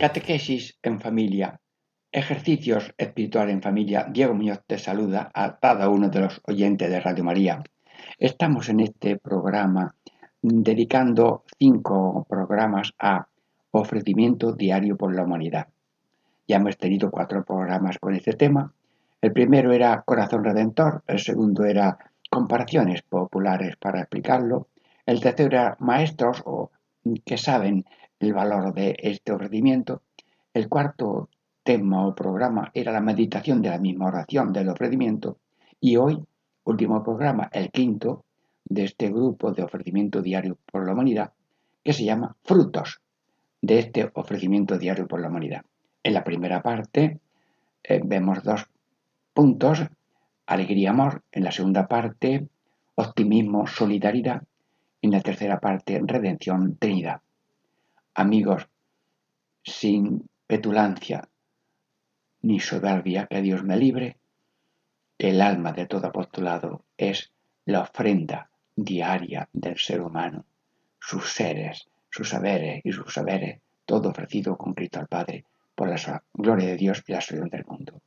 Catequesis en familia. Ejercicios espirituales en familia. Diego Muñoz te saluda a cada uno de los oyentes de Radio María. Estamos en este programa dedicando cinco programas a ofrecimiento diario por la humanidad. Ya hemos tenido cuatro programas con este tema. El primero era Corazón Redentor, el segundo era comparaciones populares para explicarlo, el tercero era maestros o que saben el valor de este ofrecimiento. El cuarto tema o programa era la meditación de la misma oración del ofrecimiento y hoy, último programa, el quinto de este grupo de ofrecimiento diario por la humanidad, que se llama Frutos de este ofrecimiento diario por la humanidad. En la primera parte eh, vemos dos puntos, alegría, amor. En la segunda parte, optimismo, solidaridad. En la tercera parte, redención, Trinidad. Amigos, sin petulancia ni soberbia, que Dios me libre, el alma de todo apostolado es la ofrenda diaria del ser humano, sus seres, sus saberes y sus saberes, todo ofrecido con Cristo al Padre por la gloria de Dios y la salvación del mundo.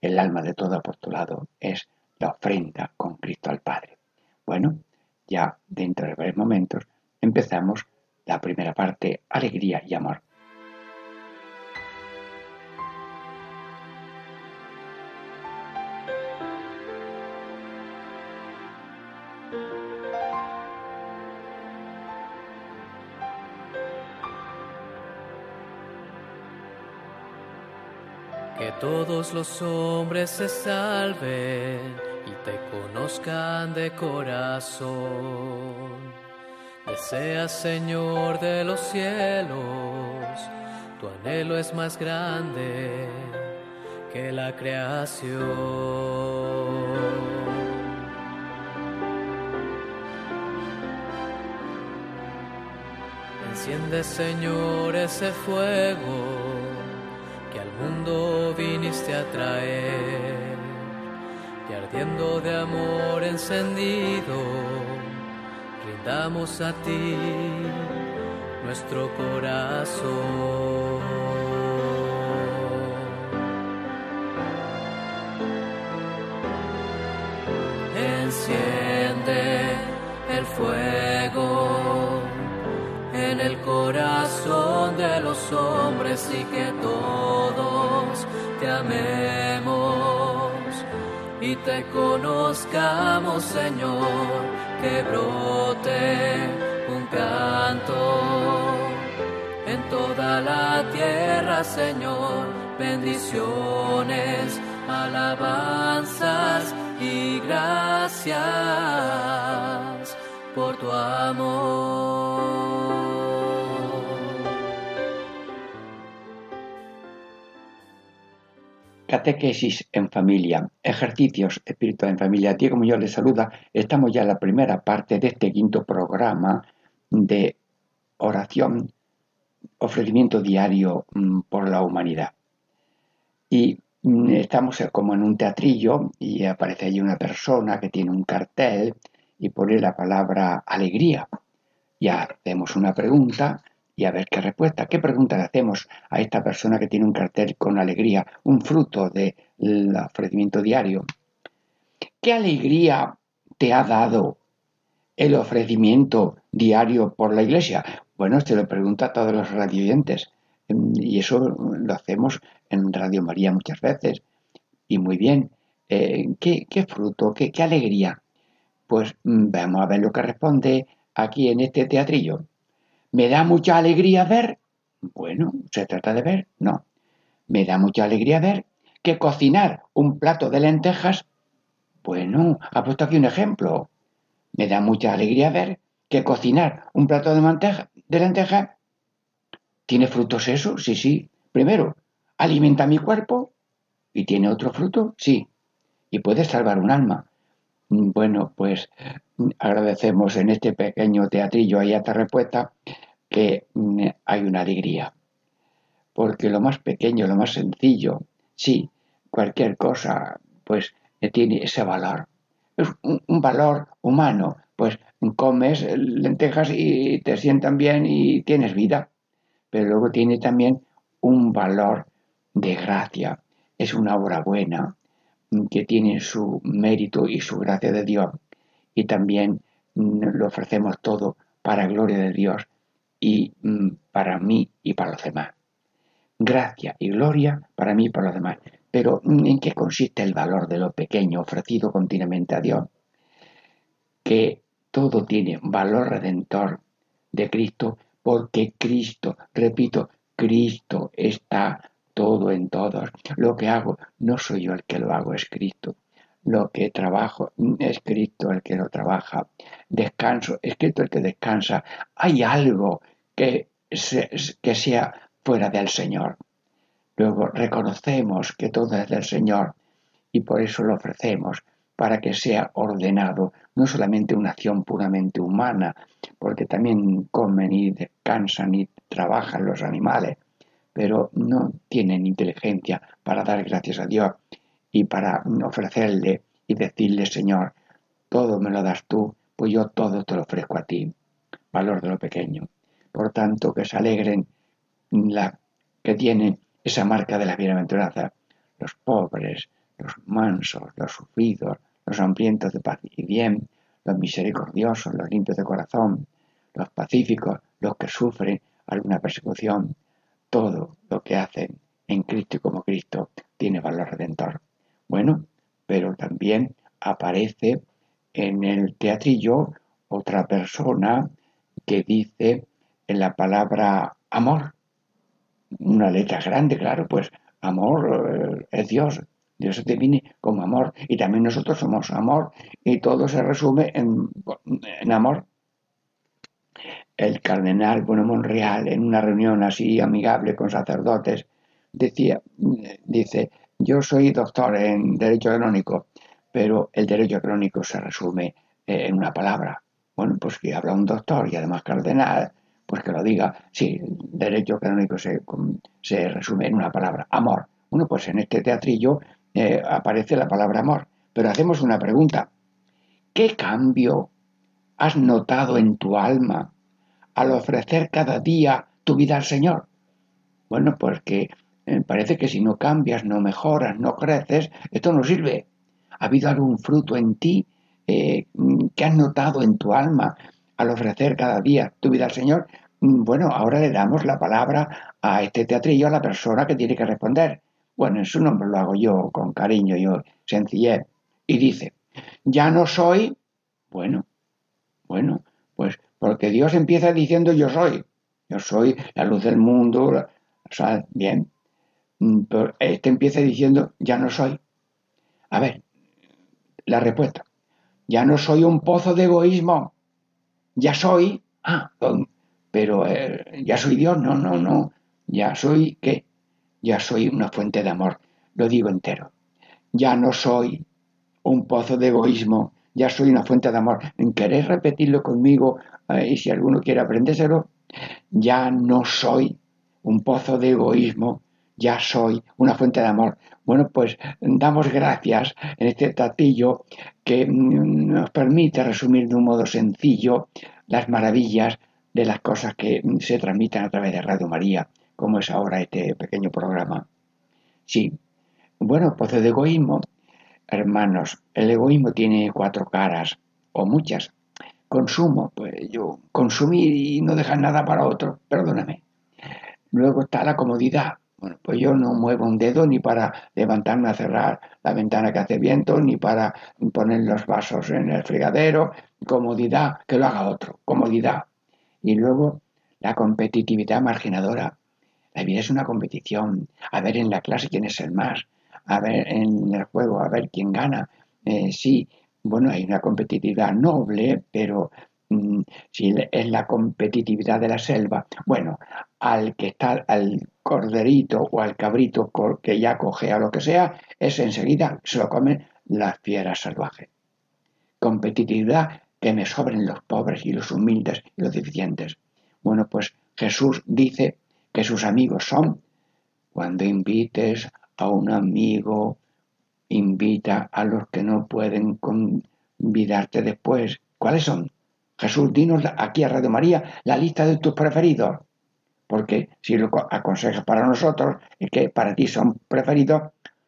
El alma de todo apostolado es la ofrenda con Cristo al Padre. Bueno, ya dentro de varios momentos empezamos la primera parte, alegría y amor. Que todos los hombres se salven y te conozcan de corazón Desea, Señor de los cielos, tu anhelo es más grande que la creación. Enciende, Señor, ese fuego que al mundo viniste a traer, y ardiendo de amor encendido damos a ti nuestro corazón. Enciende el fuego en el corazón de los hombres y que todos te amemos y te conozcamos, Señor que brote un canto en toda la tierra, Señor. Bendiciones, alabanzas y gracias por tu amor. Catequesis en familia, ejercicios espirituales en familia. Diego Muñoz les saluda. Estamos ya en la primera parte de este quinto programa de oración, ofrecimiento diario mm, por la humanidad. Y mm, estamos como en un teatrillo y aparece allí una persona que tiene un cartel y pone la palabra alegría. Y hacemos una pregunta y a ver qué respuesta. ¿Qué pregunta le hacemos a esta persona que tiene un cartel con alegría, un fruto del ofrecimiento diario? ¿Qué alegría te ha dado el ofrecimiento diario por la iglesia? Bueno, se lo pregunta a todos los radioyentes. Em, y eso lo hacemos en Radio María muchas veces. Y muy bien. Eh, ¿qué, fruto? Qué, ¿Qué alegría? Pues mm, vamos a ver lo que responde aquí en este teatrillo. ¿Me da mucha alegría ver? Bueno, ¿se trata de ver? No. Me da mucha alegría ver que cocinar un plato de lentejas, bueno, ha puesto aquí un ejemplo. Me da mucha alegría ver que cocinar un plato de, de lentejas tiene frutos eso, sí, sí. Primero, alimenta mi cuerpo y tiene otro fruto, sí. Y puede salvar un alma. Bueno, pues agradecemos en este pequeño teatrillo ahí a esta respuesta que mm, hay una alegría. Porque lo más pequeño, lo más sencillo, sí, cualquier cosa, pues tiene ese valor. Es un, valor humano, pues comes lentejas y te sientan bien y tienes vida, pero luego tiene también un valor de gracia. Es una obra buena que tiene su mérito y su gracia de Dios y también mm, lo ofrecemos todo para gloria de Dios y mm, para mí y para los demás. Gracia y gloria para mí y para los demás. Pero ¿en qué consiste el valor de lo pequeño ofrecido continuamente a Dios? Que todo tiene valor redentor de Cristo porque Cristo, repito, Cristo está todo en todos. Lo que hago no soy yo el que lo hago, es Cristo. Lo que trabajo es Cristo el que lo trabaja. Descanso, es Cristo el que descansa. Hay algo que, que sea fuera del Señor. Luego reconocemos que todo es del Señor y por eso lo ofrecemos, para que sea ordenado, no solamente una acción puramente humana, porque también comen y descansan y trabajan los animales, pero no tienen inteligencia para dar gracias a Dios y para ofrecerle y decirle, Señor, todo me lo das tú, pues yo todo te lo ofrezco a ti. Valor de lo pequeño. Por tanto, que se alegren la que tienen esa marca de la bienaventuranza, los pobres, los mansos, los sufridos, los hambrientos de paz y bien, los misericordiosos, los limpios de corazón, los pacíficos, los que sufren alguna persecución, todo lo que hacen en Cristo y como Cristo tiene valor redentor. Bueno, pero también aparece en el teatrillo otra persona que dice en la palabra amor, una letra grande, claro, pues amor eh, es Dios. Dios se define como amor y también nosotros somos amor y todo se resume en, en amor. El cardenal Bueno Monreal, en una reunión así amigable con sacerdotes, decía, dice, yo soy doctor en derecho canónico, pero el derecho canónico se resume eh, en una palabra. Bueno, pues que habla un doctor y además cardenal, pues que lo diga, sí, derecho canónico se, se resume en una palabra, amor. Bueno, pues en este teatrillo eh, aparece la palabra amor. Pero hacemos una pregunta. ¿Qué cambio has notado en tu alma al ofrecer cada día tu vida al Señor? Bueno, pues que eh, parece que si no cambias, no mejoras, no creces, esto no sirve. ¿Ha habido algún fruto en ti eh, que has notado en tu alma al ofrecer cada día tu vida al Señor, mm, bueno, ahora le damos la palabra a este teatrillo a la persona que tiene que responder. Bueno, en su nombre lo hago yo con cariño, yo sencillez. Y dice, ya no soy, bueno, bueno, pues porque Dios empieza diciendo yo soy, yo soy la luz del mundo, o sea, bien, mm, pero este empieza diciendo ya no soy. A ver, la respuesta, ya no soy un pozo de egoísmo, ya soy, ah, pero eh, ya soy Dios, no, no, no, ya soy, ¿qué? Ya soy una fuente de amor, lo digo entero. Ya no soy un pozo de egoísmo, ya soy una fuente de amor. ¿Queréis repetirlo conmigo? Eh, y si alguno quiere aprendérselo, ya no soy un pozo de egoísmo, ya soy una fuente de amor. Bueno, pues damos gracias en este tatillo que mm, nos permite resumir de un modo sencillo las maravillas de las cosas que se transmiten a través de Radio María, como es ahora este pequeño programa. Sí, bueno, pues el egoísmo, hermanos, el egoísmo tiene cuatro caras, o muchas. consumo, pues yo consumir y no dejar nada para otro, perdóname. Luego está la comodidad. Bueno, pues yo no muevo un dedo ni para levantarme a cerrar la ventana que hace viento, ni para poner los vasos en el fregadero. Comodidad, que lo haga otro. Comodidad. Y luego la competitividad marginadora. La vida es una competición. A ver en la clase quién es el más. A ver en el juego, a ver quién gana. Eh, sí, bueno, hay una competitividad noble, pero mm, si es la competitividad de la selva, bueno, al que está, al corderito o al cabrito que ya coge o lo que sea, es enseguida se lo comen las fieras salvajes. Competitividad que me sobren los pobres y los humildes y los deficientes. Bueno, pues Jesús dice que sus amigos son cuando invites a un amigo invita a los que no pueden convidarte después. ¿Cuáles son? Jesús, dinos aquí a Radio María la lista de tus preferidos. Porque si lo aconsejas para nosotros, es que para ti son preferidos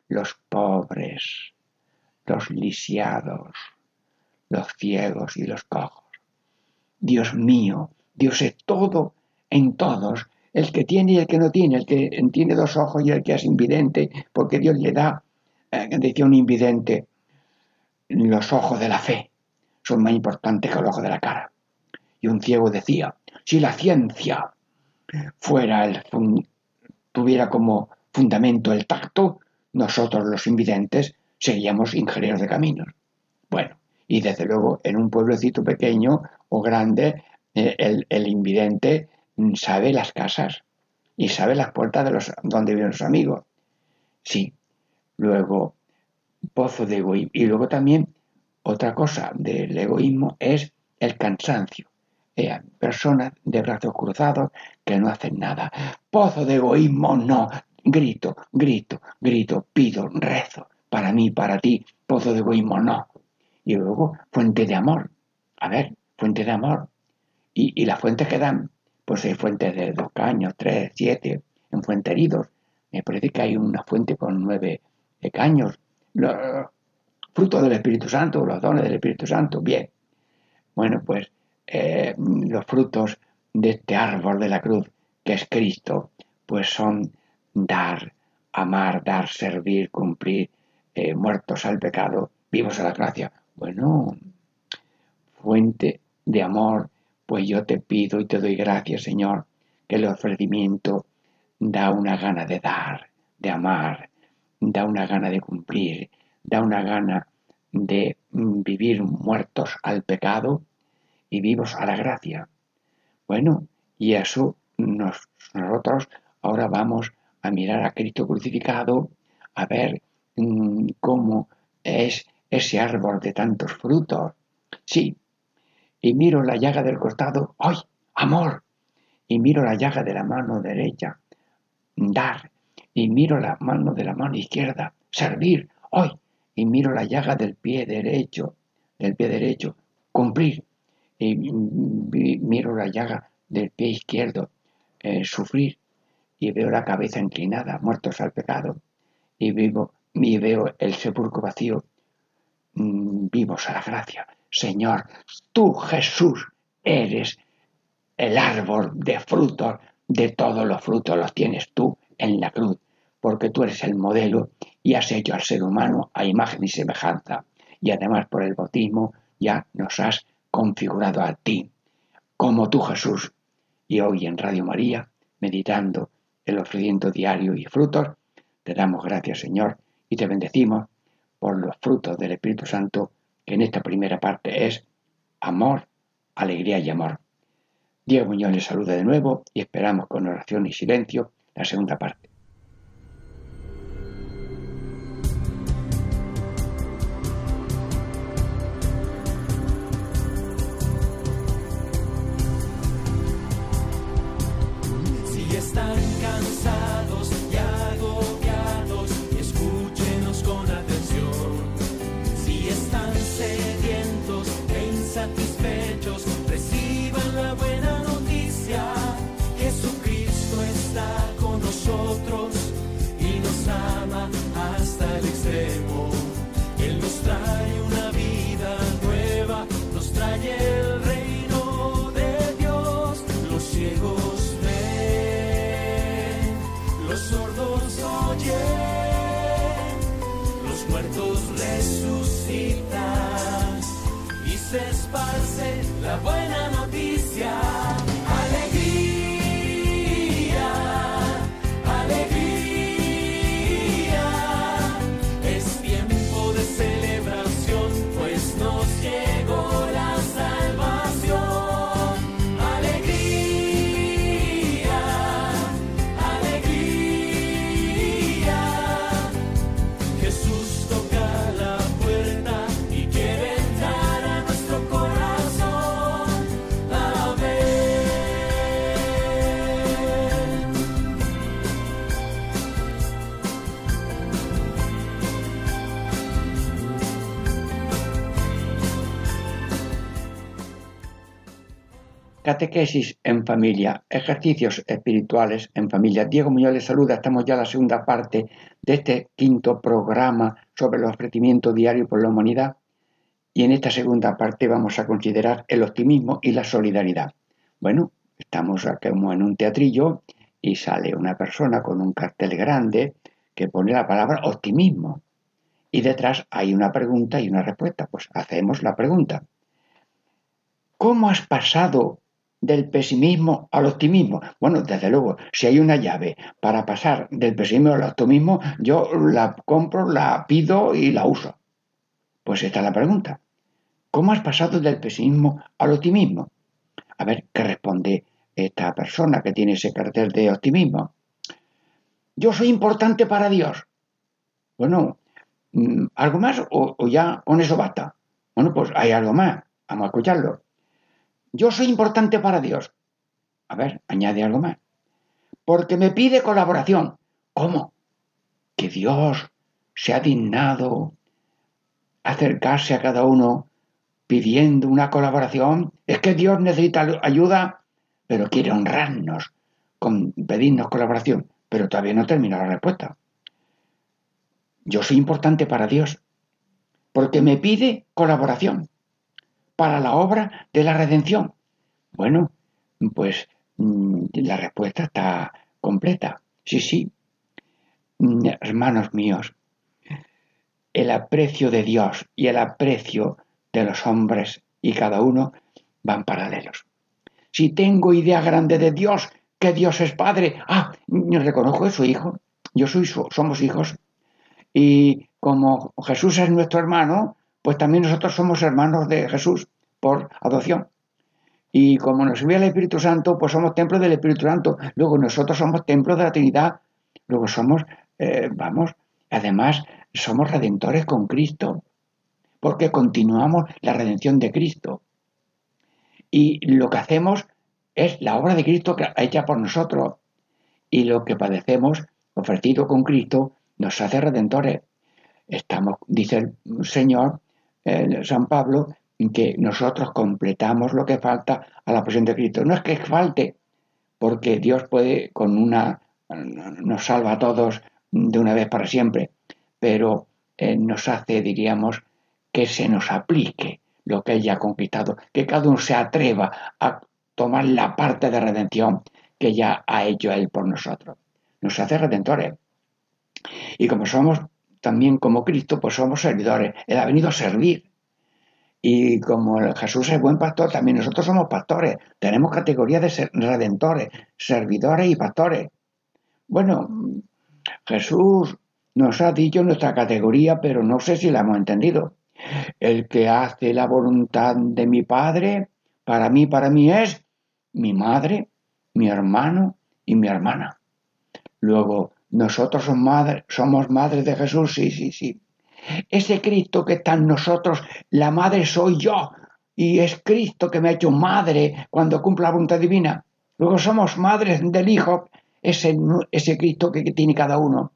los pobres, los lisiados, los ciegos y los cojos. Dios mío, Dios es todo en todos, el que tiene y el que no tiene, el que tiene dos ojos y el que es invidente, porque Dios le da eh, decía un invidente, los ojos de la fe son más importantes que los ojos de la cara. Y un ciego decía, si la ciencia fuera el tuviera como fundamento el tacto, nosotros los invidentes seríamos ingenieros de caminos. Bueno, y desde luego en un pueblecito pequeño o grande, eh, el, el, invidente sabe las casas y sabe las puertas de los donde viven los amigos. Sí, Luego, pozo de egoísmo. Y luego también otra cosa del egoísmo es el cansancio. Eh, personas de brazos cruzados que no hacen nada. Pozo de egoísmo, no. Grito, grito, grito, pido, rezo. Para mí, para ti, pozo de egoísmo, no. Y luego, fuente de amor. A ver, fuente de amor. Y, y las fuentes que dan, pues hay fuentes de dos caños, tres, siete, en fuente heridos. Me parece que hay una fuente con nueve caños, los frutos del Espíritu Santo, los dones del Espíritu Santo, bien. Bueno, pues eh, los frutos de este árbol de la cruz, que es Cristo, pues son dar, amar, dar, servir, cumplir, eh, muertos al pecado, vivos a la gracia. Bueno, fuente de amor, pues yo te pido y te doy gracias, Señor, que el ofrecimiento da una gana de dar, de amar, da una gana de cumplir, da una gana de mm, vivir muertos al pecado y vivos a la gracia. Bueno, y eso nosotros ahora vamos a mirar a Cristo crucificado, a ver mm, cómo es ese árbol de tantos frutos. Sí, y miro la llaga del costado, ¡ay, amor! Y miro la llaga de la mano derecha, dar y miro la mano de la mano izquierda, servir, hoy, y miro la llaga del pie derecho, del pie derecho, cumplir, y miro la llaga del pie izquierdo, eh, sufrir, y veo la cabeza inclinada, muertos al pecado, y vivo, y veo el sepulcro vacío, mm, vivos a la gracia. Señor, tú Jesús eres el árbol de frutos, de todos los frutos los tienes tú en la cruz porque tú eres el modelo y has hecho al ser humano a imagen y semejanza. Y además por el bautismo ya nos has configurado a ti, como tú Jesús. Y hoy en Radio María, meditando el ofreciendo diario y frutos, te damos gracias Señor y te bendecimos por los frutos del Espíritu Santo, en esta primera parte es amor, alegría y amor. Diego Muñoz les saluda de nuevo y esperamos con oración y silencio la segunda parte. la buena noticia. Catequesis en familia, ejercicios espirituales en familia. Diego Muñoz les saluda, estamos ya en la segunda parte de este quinto programa sobre el ofrecimiento diario por la humanidad y en esta segunda parte vamos a considerar el optimismo y la solidaridad. Bueno, estamos aquí como en un teatrillo y sale una persona con un cartel grande que pone la palabra optimismo y detrás hay una pregunta y una respuesta. Pues hacemos la pregunta. ¿Cómo has pasado del pesimismo al optimismo? Bueno, desde luego, si hay una llave para pasar del pesimismo al optimismo, yo la compro, la pido y la uso. Pues esta es la pregunta. ¿Cómo has pasado del pesimismo al optimismo? A ver, ¿qué responde esta persona que tiene ese cartel de optimismo? Yo soy importante para Dios. Bueno, mm, ¿algo más o, o ya con eso basta? Bueno, pues hay algo más. Vamos a escucharlo. Yo soy importante para Dios. A ver, añade algo más. Porque me pide colaboración. ¿Cómo? Que Dios se ha dignado acercarse a cada uno pidiendo una colaboración. Es que Dios necesita ayuda, pero quiere honrarnos con pedirnos colaboración. Pero todavía no termina la respuesta. Yo soy importante para Dios porque me pide colaboración para la obra de la redención? Bueno, pues mm, la respuesta está completa. Sí, sí. Mm, hermanos míos, el aprecio de Dios y el aprecio de los hombres y cada uno van paralelos. Si tengo idea grande de Dios, que Dios es Padre, ah, reconozco que soy hijo, yo soy, somos hijos. Y como Jesús es nuestro hermano, pues también nosotros somos hermanos de Jesús por adopción. Y como nos envía el Espíritu Santo, pues somos templos del Espíritu Santo. Luego nosotros somos templos de la Trinidad. Luego somos, eh, vamos, además somos redentores con Cristo, porque continuamos la redención de Cristo. Y lo que hacemos es la obra de Cristo hecha por nosotros. Y lo que padecemos, ofrecido con Cristo, nos hace redentores. Estamos, dice el Señor, San Pablo, que nosotros completamos lo que falta a la presión de Cristo. No es que falte, porque Dios puede con una, nos salva a todos de una vez para siempre, pero eh, nos hace, diríamos, que se nos aplique lo que Él ya ha conquistado, que cada uno se atreva a tomar la parte de redención que ya ha hecho Él por nosotros. Nos hace redentores. Y como somos también como Cristo, pues somos servidores. Él ha venido a servir. Y como Jesús es buen pastor, también nosotros somos pastores. Tenemos categorías de redentores, servidores y pastores. Bueno, Jesús nos ha dicho nuestra categoría, pero no sé si la hemos entendido. El que hace la voluntad de mi Padre, para mí, para mí es mi madre, mi hermano y mi hermana. Luego, nosotros somos, somos madres de Jesús, sí, sí, sí. Ese Cristo que está en nosotros, la madre soy yo. Y es Cristo que me ha hecho madre cuando cumple la voluntad divina. Luego somos madres del Hijo, ese, ese Cristo que, tiene cada uno.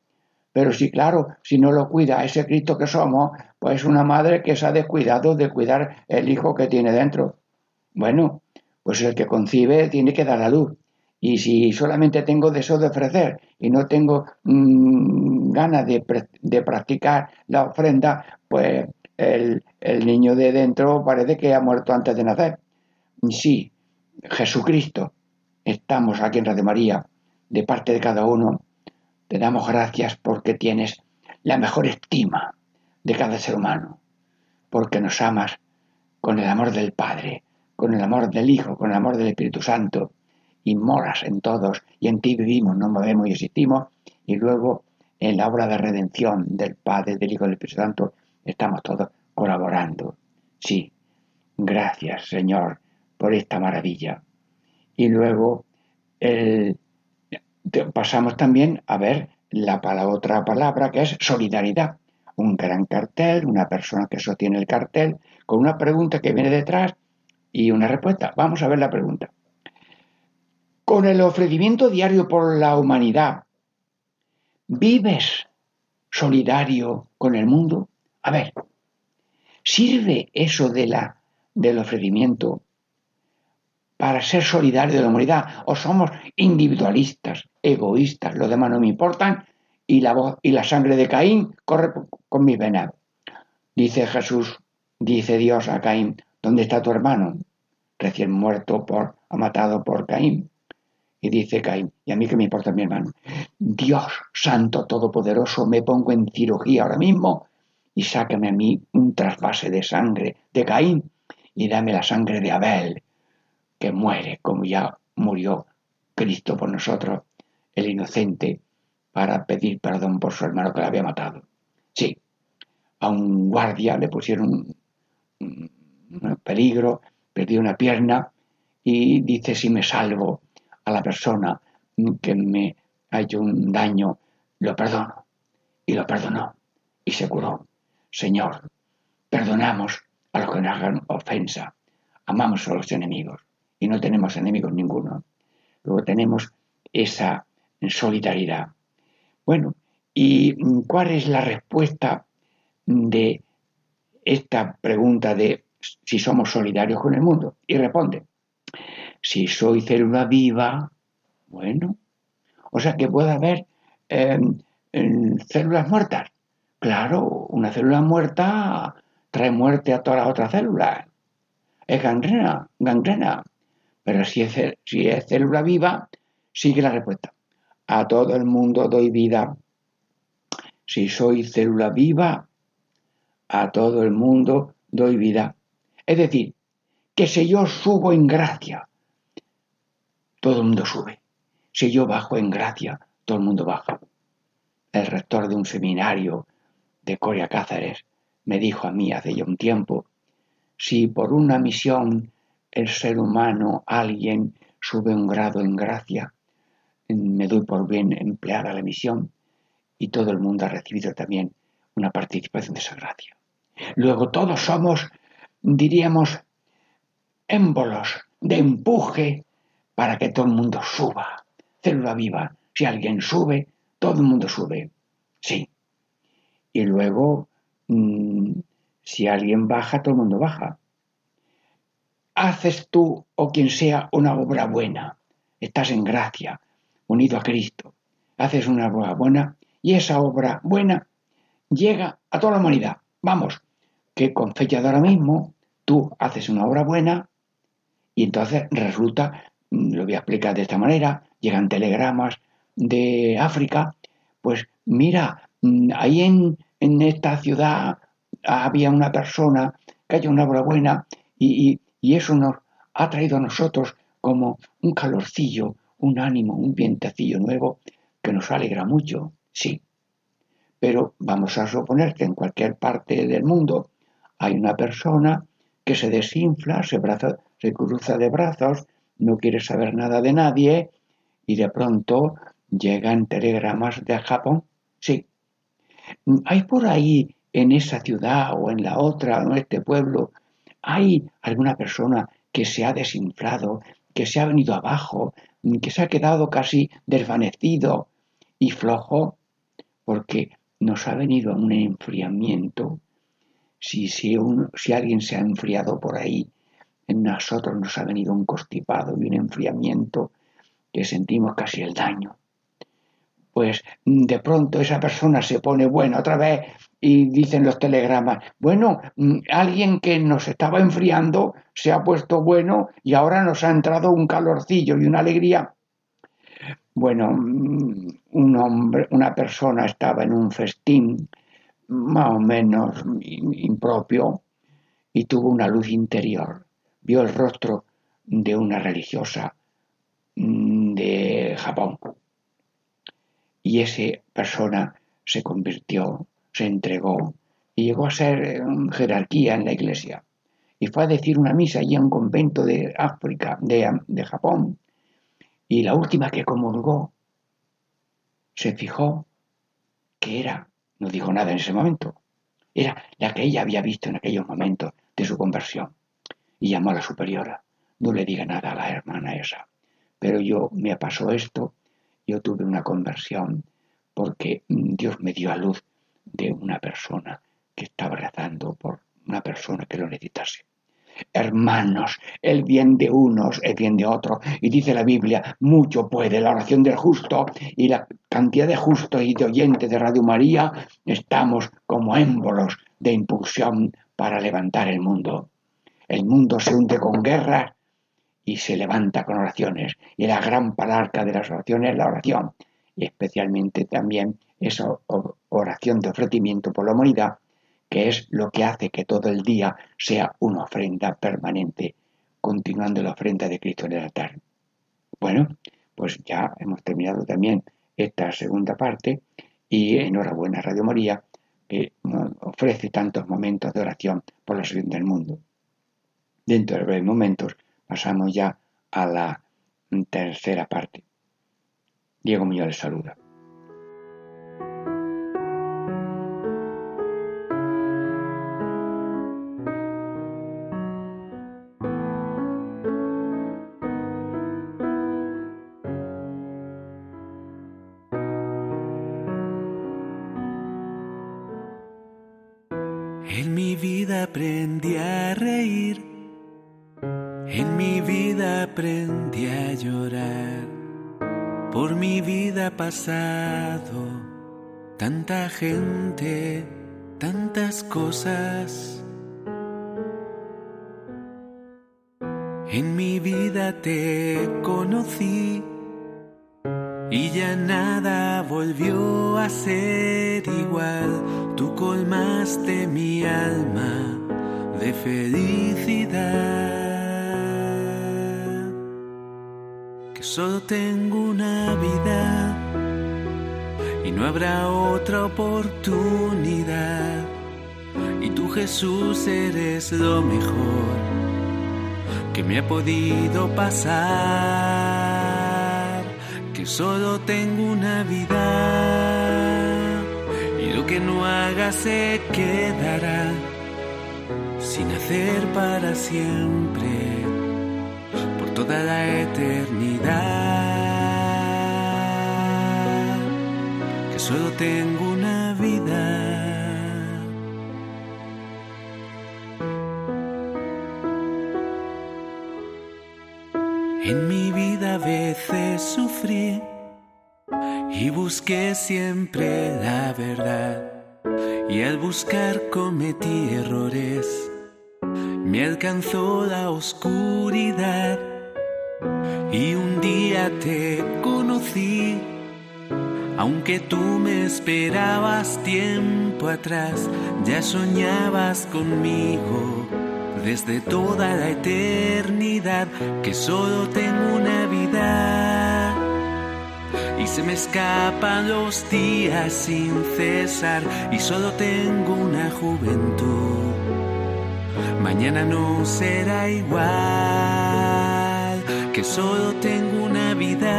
Pero sí, claro, si no lo cuida ese Cristo que somos, pues una madre que se ha descuidado de cuidar el hijo que tiene dentro. Bueno, pues el que concibe tiene que dar la luz. Y si solamente tengo deseo de ofrecer y no tengo mm, ganas de, practicar la ofrenda, pues el, niño de dentro parece que ha muerto antes de nacer. Sí, Jesucristo, estamos aquí en Radio María, de parte de cada uno, te damos gracias porque tienes la mejor estima de cada ser humano, porque nos amas con el amor del Padre, con el amor del Hijo, con el amor del Espíritu Santo y moras en todos, y en ti vivimos, nos movemos y existimos, y luego en la obra de redención del Padre, del Hijo y del Espíritu Santo, estamos todos colaborando. Sí, gracias Señor por esta maravilla. Y luego pasamos también a ver la, la otra palabra que es solidaridad. Un gran cartel, una persona que sostiene el cartel, con una pregunta que viene detrás y una respuesta. Vamos a ver la pregunta con el ofrecimiento diario por la humanidad, ¿vives solidario con el mundo? A ver, ¿sirve eso de la, del ofrecimiento para ser solidarios de la humanidad. O somos individualistas, egoístas, los demás no me importan y la voz y la sangre de Caín corre con mis venas. Dice Jesús, dice Dios a Caín, ¿dónde está tu hermano? Recién muerto por, matado por Caín. Y dice Caín, ¿y a mí qué me importa mi hermano? Dios Santo Todopoderoso, me pongo en cirugía ahora mismo y sácame a mí un trasvase de sangre de Caín y dame la sangre de Abel, que muere como ya murió Cristo por nosotros, el inocente, para pedir perdón por su hermano que le había matado. Sí, a un guardia le pusieron un, peligro, perdió una pierna y dice si me salvo a la persona que me ha hecho un daño, lo perdono. Y lo perdonó y se curó. Señor, perdonamos a los que nos hagan ofensa, amamos a los enemigos y no tenemos enemigos ninguno. Luego tenemos esa solidaridad. Bueno, ¿y cuál es la respuesta de esta pregunta de si somos solidarios con el mundo? Y responde, si soy célula viva, bueno, o sea que puede haber em, em, células muertas. Claro, una célula muerta trae muerte a todas las otras células. Es gangrena, gangrena. Pero si es, si es célula viva, sigue la respuesta. A todo el mundo doy vida. Si soy célula viva, a todo el mundo doy vida. Es decir, que si yo subo en gracia, todo el mundo sube. Si yo bajo en gracia, todo el mundo baja. El rector de un seminario de Coria Cáceres me dijo a mí hace ya un tiempo, si por una misión el ser humano, alguien, sube un grado en gracia, me doy por bien empleada la misión y todo el mundo ha recibido también una participación de esa gracia. Luego todos somos, diríamos, émbolos de empuje para que todo el mundo suba. Célula viva, si alguien sube, todo el mundo sube. Sí. Y luego, mm, si alguien baja, todo el mundo baja haces tú o quien sea una obra buena, estás en gracia, unido a Cristo, haces una obra buena y esa obra buena llega a toda la humanidad. Vamos, que con fecha de ahora mismo tú haces una obra buena y entonces resulta, lo voy a explicar de esta manera, llegan telegramas de África, pues mira, mm, ahí en, en esta ciudad había una persona que haya una obra buena y, y eso nos ha traído a nosotros como un calorcillo, un ánimo, un vientecillo nuevo que nos alegra mucho, sí. Pero vamos a suponer que en cualquier parte del mundo hay una persona que se desinfla, se, se cruza de brazos, no quiere saber nada de nadie y de pronto llegan telegramas de Japón. Sí. Hay por ahí en esa ciudad o en la otra, en este pueblo, hay alguna persona que se ha desinflado, que se ha venido abajo, que se ha quedado casi desvanecido y flojo, porque nos ha venido un enfriamiento. Si alguien se ha enfriado por ahí, en nosotros nos ha venido un constipado y un enfriamiento que sentimos casi el daño. Pues de pronto esa persona se pone buena otra vez y dicen los telegramas, bueno, mm, alguien que nos estaba enfriando se ha puesto bueno y ahora nos ha entrado un calorcillo y una alegría. Bueno, mm, un hombre, una persona estaba en un festín más o menos impropio y tuvo una luz interior. Vio el rostro de una religiosa mm, de Japón. Y esa persona se convirtió se entregó y llegó a ser jerarquía en la iglesia. Y fue a decir una misa allí en un convento de África, de, de Japón. Y la última que comulgó se fijó que era, no dijo nada en ese momento, era la que ella había visto en aquellos momentos de su conversión. Y llamó a la superiora, no le diga nada a la hermana esa. Pero yo me pasó esto, yo tuve una conversión porque Dios me dio a luz de una persona que estaba rezando por una persona que lo necesitase. Hermanos, el bien de unos es bien de otros. Y dice la Biblia, mucho puede la oración del justo y la cantidad de justos y de oyentes de Radio María, estamos como émbolos de impulsión para levantar el mundo. El mundo se hunde con guerras y se levanta con oraciones. Y la gran palanca de las oraciones es la oración. Y especialmente también esa oración de ofrecimiento por la humanidad que es lo que hace que todo el día sea una ofrenda permanente, continuando la ofrenda de Cristo en el altar. Bueno, pues ya hemos terminado también esta segunda parte y enhorabuena Radio María que ofrece tantos momentos de oración por la salud del mundo. Dentro de breves momentos pasamos ya a la tercera parte. Diego Muñoz les saluda. aprendí a pasado, tanta gente, tantas cosas. En mi vida te conocí y ya nada volvió a ser igual. Tú colmaste mi alma de felicidad. Que solo tengo una vida y no habrá otra oportunidad. Y tú Jesús eres lo mejor que me ha podido pasar. Que solo tengo una vida y lo que no haga se quedará sin hacer para siempre, por toda la eternidad, solo tengo una vida. En mi vida a veces sufrí y busqué siempre la verdad. Y al buscar cometí errores me alcanzó la oscuridad y un día te conocí. Aunque tú me esperabas tiempo atrás, ya soñabas conmigo desde toda la eternidad que solo tengo una vida y se me escapan los días sin cesar y solo tengo una juventud mañana no será igual, que solo tengo una vida.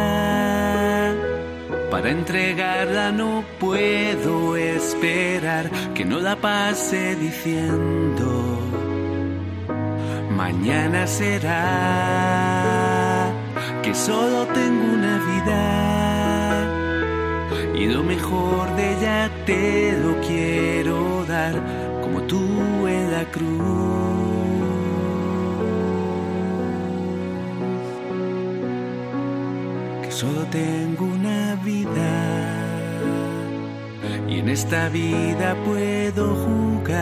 Para entregarla no puedo esperar que no la pase diciendo, mañana será, que solo tengo una vida. Y lo mejor de ella te lo quiero dar, como tú en la cruz. Solo tengo y en esta vida puedo jugar,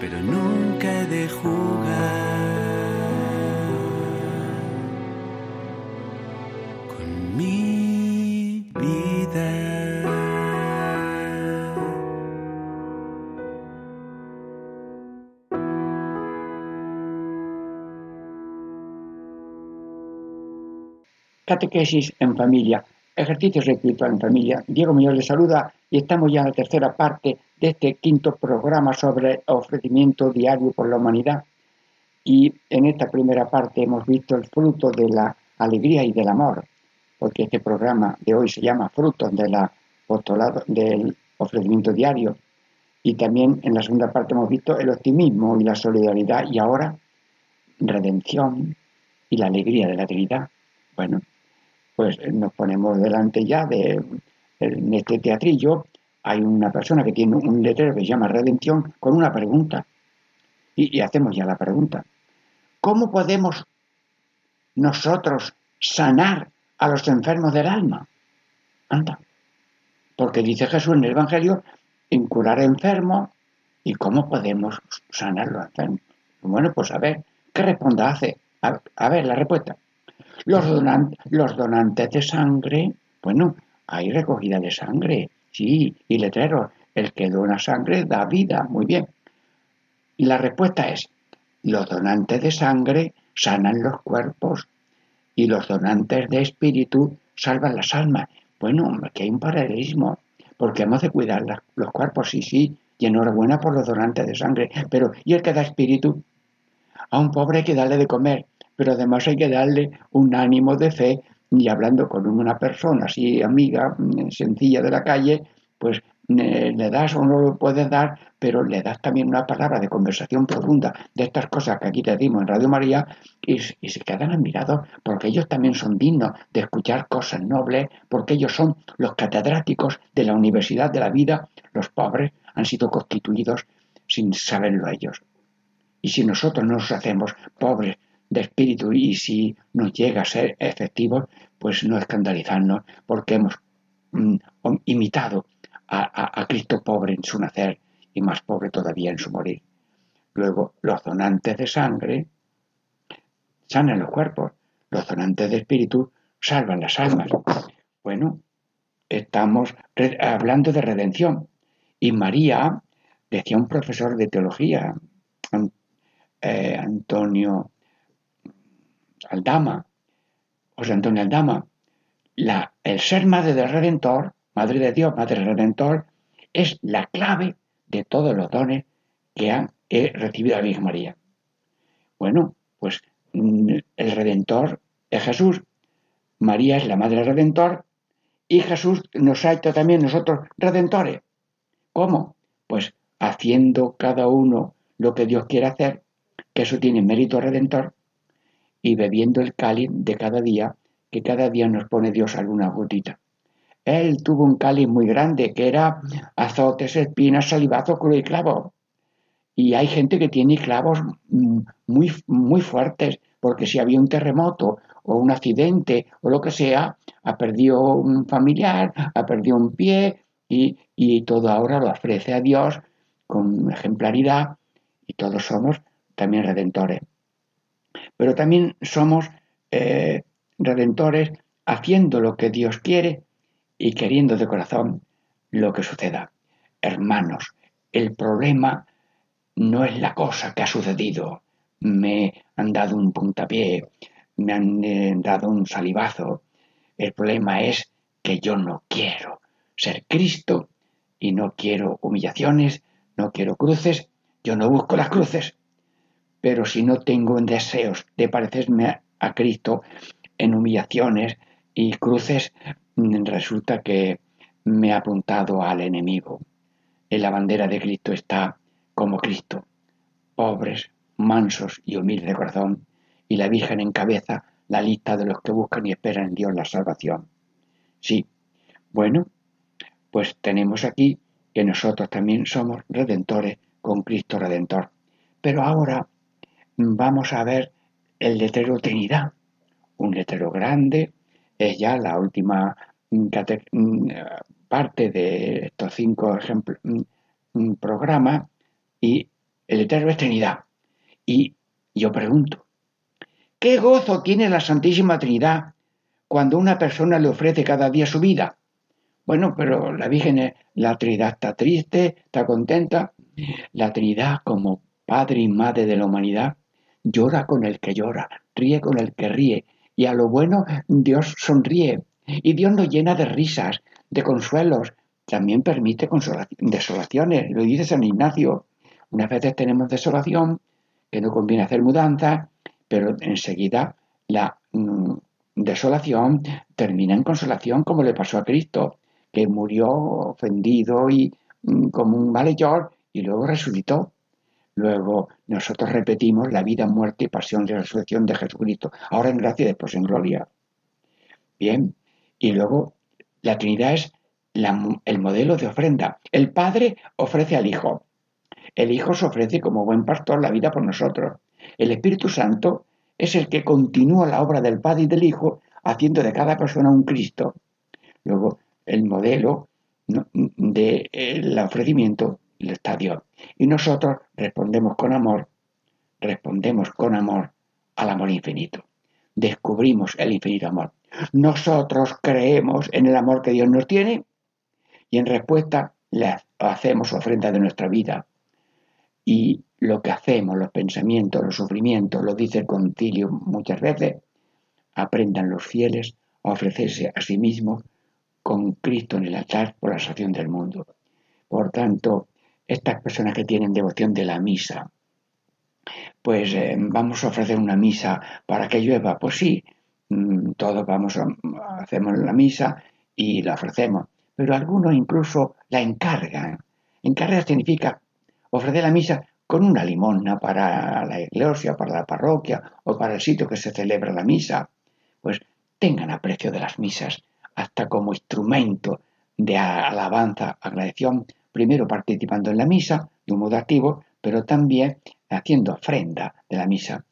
pero nunca he de jugar. Catequesis en familia, ejercicios espirituales en familia. Diego Muñoz le saluda y estamos ya en la tercera parte de este quinto programa sobre ofrecimiento diario por la humanidad. Y en esta primera parte hemos visto el fruto de la alegría y del amor, porque este programa de hoy se llama Frutos del apostolado, del ofrecimiento diario. Y también en la segunda parte hemos visto el optimismo y la solidaridad y ahora redención y la alegría de la Trinidad. Bueno, pues nos ponemos delante ya de en este teatrillo hay una persona que tiene un letrero que se llama Redención con una pregunta. Y, hacemos ya la pregunta. ¿Cómo podemos nosotros sanar a los enfermos del alma? Anda. Porque dice Jesús en el Evangelio, en curar enfermos, ¿y cómo podemos sanar a los enfermos? Bueno, pues a ver, ¿qué responda hace? A, ver, la respuesta. Los, donantes de sangre, bueno, hay recogida de sangre, sí, y letreros. El que dona sangre da vida, muy bien. Y la respuesta es, los donantes de sangre sanan los cuerpos y los donantes de espíritu salvan las almas. Bueno, aquí hay un paralelismo, porque hemos de cuidar los cuerpos, sí, sí, y enhorabuena por los donantes de sangre, pero ¿y el que da espíritu? A un pobre hay que darle de comer, pero además hay que darle un ánimo de fe y hablando con una persona así amiga, mm, sencilla de la calle, pues eh, le das o no lo puedes dar, pero le das también una palabra de conversación profunda de estas cosas que aquí te dimos en Radio María y, y, se quedan admirados porque ellos también son dignos de escuchar cosas nobles, porque ellos son los catedráticos de la Universidad de la Vida, los pobres han sido constituidos sin saberlo ellos. Y si nosotros no nos hacemos pobres de espíritu y si nos llega a ser efectivos, pues no escandalizarnos porque hemos mm, imitado a, Cristo pobre en su nacer y más pobre todavía en su morir. Luego, los donantes de sangre sanan los cuerpos, los donantes de espíritu salvan las almas. Bueno, estamos hablando de redención. Y María, decía un profesor de teología, eh, Antonio Aldama, José Antonio Aldama, la, el ser madre del Redentor, madre de Dios, madre del Redentor, es la clave de todos los dones que han recibido la Virgen María. Bueno, pues mm, el Redentor es Jesús, María es la madre del Redentor y Jesús nos ha hecho también nosotros redentores. ¿Cómo? Pues haciendo cada uno lo que Dios quiere hacer que eso tiene mérito redentor, y bebiendo el cáliz de cada día, que cada día nos pone Dios alguna gotita. Él tuvo un cáliz muy grande, que era azotes, espinas, salivazo, crudo y clavo. Y hay gente que tiene clavos muy, muy fuertes, porque si había un terremoto o un accidente o lo que sea, ha perdido un familiar, ha perdido un pie y, y todo ahora lo ofrece a Dios con ejemplaridad y todos somos también redentores. Pero también somos eh, redentores haciendo lo que Dios quiere y queriendo de corazón lo que suceda. Hermanos, el problema no es la cosa que ha sucedido. Me han dado un puntapié, me han eh, dado un salivazo. El problema es que yo no quiero ser Cristo y no quiero humillaciones, no quiero cruces, yo no busco las cruces, pero si no tengo deseos de parecerme a Cristo en humillaciones y cruces, mm, resulta que me ha apuntado al enemigo. En la bandera de Cristo está como Cristo, pobres, mansos y humildes de corazón, y la Virgen encabeza la lista de los que buscan y esperan en Dios la salvación. Sí, bueno, pues tenemos aquí que nosotros también somos redentores con Cristo Redentor. Pero ahora vamos a ver el letrero Trinidad, un letrero grande, es ya la última mm, mm, parte de estos cinco ejemplos, mm, programas, y el letrero es Trinidad. Y yo pregunto, ¿qué gozo tiene la Santísima Trinidad cuando una persona le ofrece cada día su vida? Bueno, pero la Virgen, la Trinidad está triste, está contenta. La Trinidad como Padre y Madre de la humanidad llora con el que llora, ríe con el que ríe, y a lo bueno Dios sonríe, y Dios nos llena de risas, de consuelos, también permite desolaciones, lo dice San Ignacio. Unas veces tenemos desolación, que no conviene hacer mudanza, pero enseguida la mm, desolación termina en consolación, como le pasó a Cristo, que murió ofendido y mm, como un malhechor y luego resucitó. Luego nosotros repetimos la vida, muerte y pasión de resurrección de Jesucristo, ahora en gracia y después en gloria. Bien, y luego la Trinidad es el modelo de ofrenda. El Padre ofrece al Hijo. El Hijo se ofrece como buen pastor la vida por nosotros. El Espíritu Santo es el que continúa la obra del Padre y del Hijo, haciendo de cada persona un Cristo. Luego, el modelo del ofrecimiento Y nosotros respondemos con amor, respondemos con amor al amor infinito. Descubrimos el infinito amor. Nosotros creemos en el amor que Dios nos tiene y en respuesta le hacemos ofrenda de nuestra vida. Y lo que hacemos, los pensamientos, los sufrimientos, lo dice el concilio muchas veces, aprendan los fieles a ofrecerse a sí mismos con Cristo en el altar por la salvación del mundo. Por tanto, estas personas que tienen devoción de la misa, pues eh, vamos a ofrecer una misa para que llueva, pues sí, mm, todos vamos a, hacemos la misa y la ofrecemos, pero algunos incluso la encargan. Encargar significa ofrecer la misa con una limosna para la iglesia, para la parroquia o para el sitio que se celebra la misa. Pues tengan aprecio de las misas, hasta como instrumento de alabanza, agradección, primero participando en la misa de un modo activo, pero también haciendo ofrenda de la misa.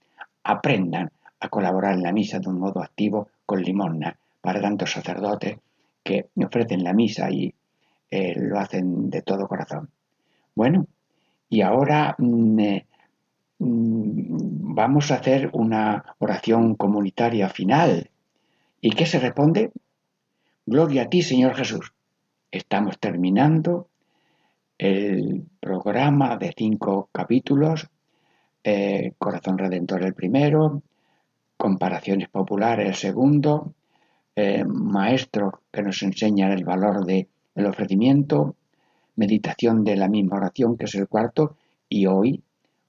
Aprendan a colaborar en la misa de un modo activo con limosna para tantos sacerdotes que ofrecen la misa y eh, lo hacen de todo corazón. Bueno, y ahora mm, eh, mm, vamos a hacer una oración comunitaria final. ¿Y qué se responde? Gloria a ti, Señor Jesús. Estamos terminando el programa de cinco capítulos, eh, Corazón Redentor el primero, Comparaciones Populares el segundo, eh, Maestro que nos enseña el valor del ofrecimiento, Meditación de la misma oración que es el cuarto, y hoy,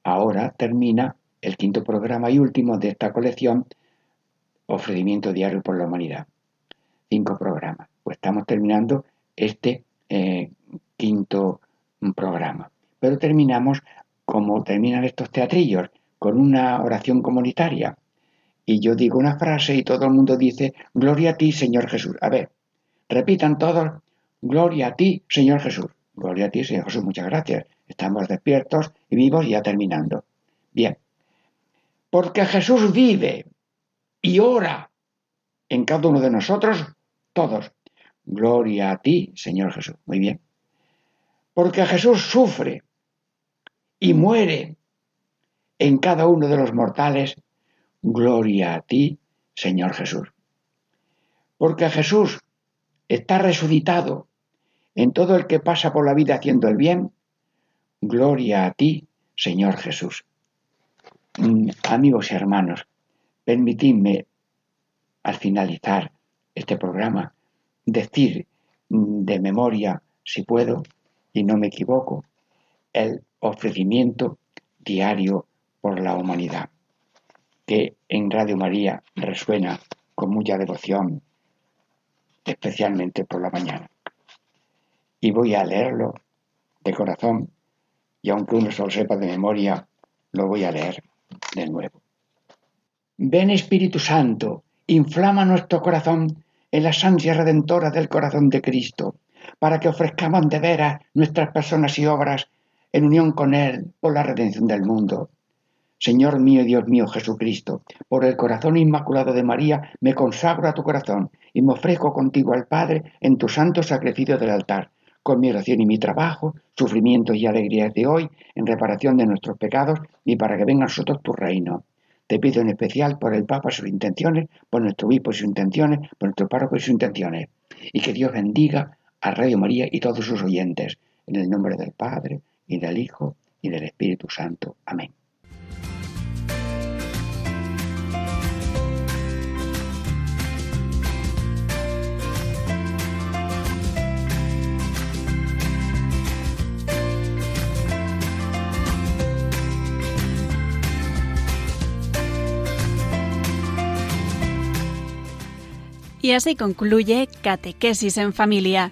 ahora termina el quinto programa y último de esta colección, Ofrecimiento Diario por la Humanidad cinco programas. Pues estamos terminando este eh, quinto programa. Pero terminamos como terminan estos teatrillos, con una oración comunitaria. Y yo digo una frase y todo el mundo dice, Gloria a ti, Señor Jesús. A ver, repitan todos, Gloria a ti, Señor Jesús. Gloria a ti, Señor Jesús. Muchas gracias. Estamos despiertos y vivos ya terminando. Bien. Porque Jesús vive y ora en cada uno de nosotros, todos. Gloria a ti, Señor Jesús. Muy bien. Porque Jesús sufre y muere en cada uno de los mortales. Gloria a ti, Señor Jesús. Porque Jesús está resucitado en todo el que pasa por la vida haciendo el bien. Gloria a ti, Señor Jesús. Mm, amigos y hermanos, permitidme al finalizar este programa, decir de memoria, si puedo, y no me equivoco, el ofrecimiento diario por la humanidad, que en Radio María resuena con mucha devoción, especialmente por la mañana. Y voy a leerlo de corazón, y aunque uno solo sepa de memoria, lo voy a leer de nuevo. Ven Espíritu Santo, inflama nuestro corazón en las ansias redentoras del corazón de Cristo, para que ofrezcamos de veras nuestras personas y obras en unión con Él por la redención del mundo. Señor mío y Dios mío Jesucristo, por el corazón inmaculado de María me consagro a tu corazón y me ofrezco contigo al Padre en tu santo sacrificio del altar, con mi oración y mi trabajo, sufrimientos y alegrías de hoy, en reparación de nuestros pecados y para que venga a nosotros tu reino. Te pido en especial por el Papa sus intenciones, por nuestro obispo sus intenciones, por nuestro párroco y sus intenciones. Y que Dios bendiga a Radio María y todos sus oyentes. En el nombre del Padre, y del Hijo, y del Espíritu Santo. Amén. Y así concluye Catequesis en Familia